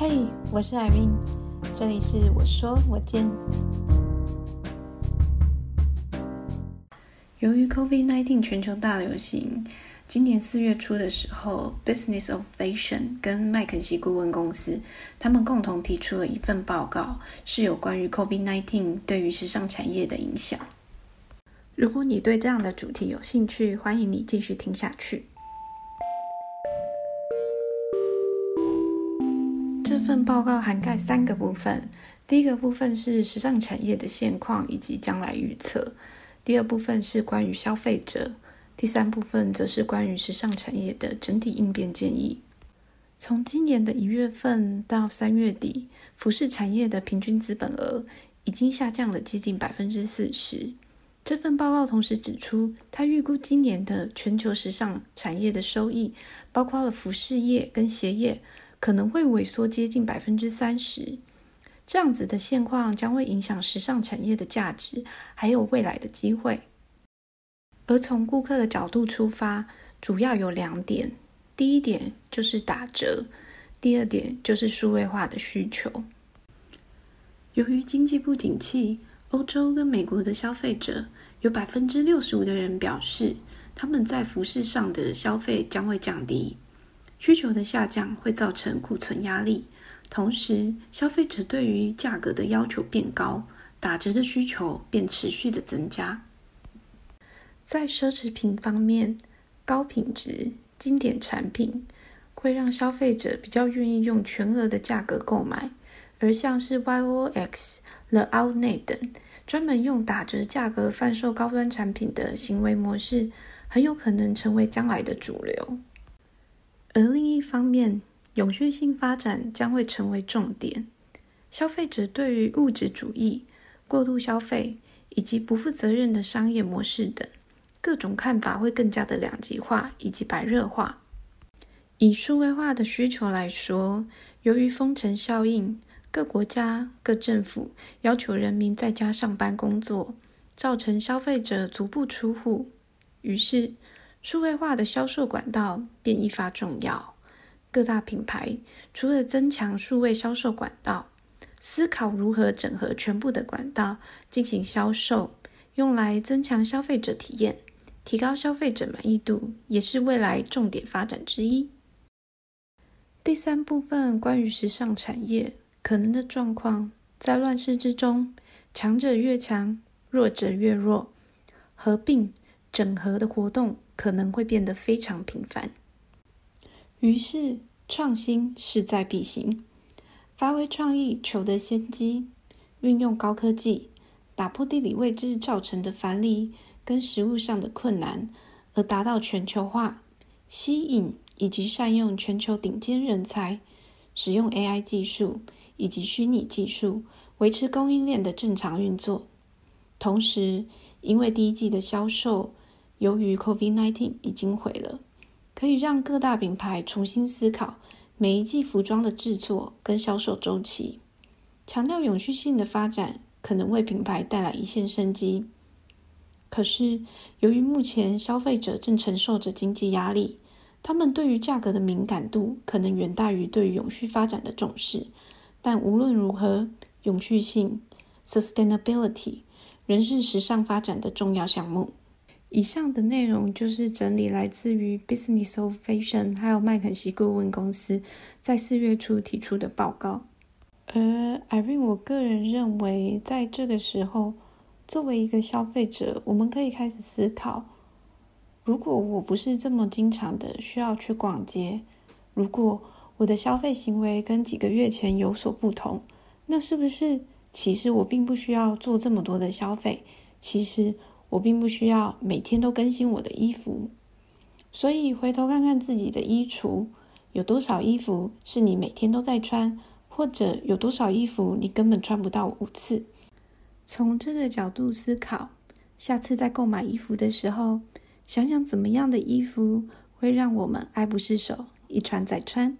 嘿我是 Irene，这里是我说我见。由于 COVID-19 全球大流行，今年四月初的时候，Business of Fashion 跟麦肯锡顾问公司，他们共同提出了一份报告，是有关于 COVID-19 对于时尚产业的影响。如果你对这样的主题有兴趣，欢迎你继续听下去。报告涵盖三个部分，第一个部分是时尚产业的现况以及将来预测，第二部分是关于消费者，第三部分则是关于时尚产业的整体应变建议。从今年的一月份到三月底，服饰产业的平均资本额已经下降了接近百分之四十。这份报告同时指出，他预估今年的全球时尚产业的收益，包括了服饰业跟鞋业。可能会萎缩接近百分之三十，这样子的现况将会影响时尚产业的价值，还有未来的机会。而从顾客的角度出发，主要有两点：第一点就是打折，第二点就是数位化的需求。由于经济不景气，欧洲跟美国的消费者有百分之六十五的人表示，他们在服饰上的消费将会降低。需求的下降会造成库存压力，同时消费者对于价格的要求变高，打折的需求便持续的增加。在奢侈品方面，高品质经典产品会让消费者比较愿意用全额的价格购买，而像是 YOX、The Outnet 等专门用打折价格贩售高端产品的行为模式，很有可能成为将来的主流。而另一方面，永续性发展将会成为重点。消费者对于物质主义、过度消费以及不负责任的商业模式等各种看法会更加的两极化以及白热化。以数位化的需求来说，由于封城效应，各国家、各政府要求人民在家上班工作，造成消费者足不出户，于是，数位化的销售管道便愈发重要。各大品牌除了增强数位销售管道，思考如何整合全部的管道进行销售，用来增强消费者体验，提高消费者满意度，也是未来重点发展之一。第三部分关于时尚产业可能的状况，在乱世之中，强者越强，弱者越弱，合并整合的活动。可能会变得非常频繁，于是创新势在必行，发挥创意求得先机，运用高科技打破地理位置造成的藩篱跟实物上的困难，而达到全球化，吸引以及善用全球顶尖人才，使用 AI 技术以及虚拟技术维持供应链的正常运作，同时因为第一季的销售。由于 COVID-19 已经毁了，可以让各大品牌重新思考每一季服装的制作跟销售周期，强调永续性的发展可能为品牌带来一线生机。可是，由于目前消费者正承受着经济压力，他们对于价格的敏感度可能远大于对永续发展的重视。但无论如何，永续性 （sustainability） 仍是时尚发展的重要项目。以上的内容就是整理来自于 Business of Fashion 还有麦肯锡顾问公司在四月初提出的报告。而 Irene，我个人认为，在这个时候，作为一个消费者，我们可以开始思考：如果我不是这么经常的需要去逛街，如果我的消费行为跟几个月前有所不同，那是不是其实我并不需要做这么多的消费？其实。我并不需要每天都更新我的衣服，所以回头看看自己的衣橱，有多少衣服是你每天都在穿，或者有多少衣服你根本穿不到五次。从这个角度思考，下次在购买衣服的时候，想想怎么样的衣服会让我们爱不释手，一穿再穿。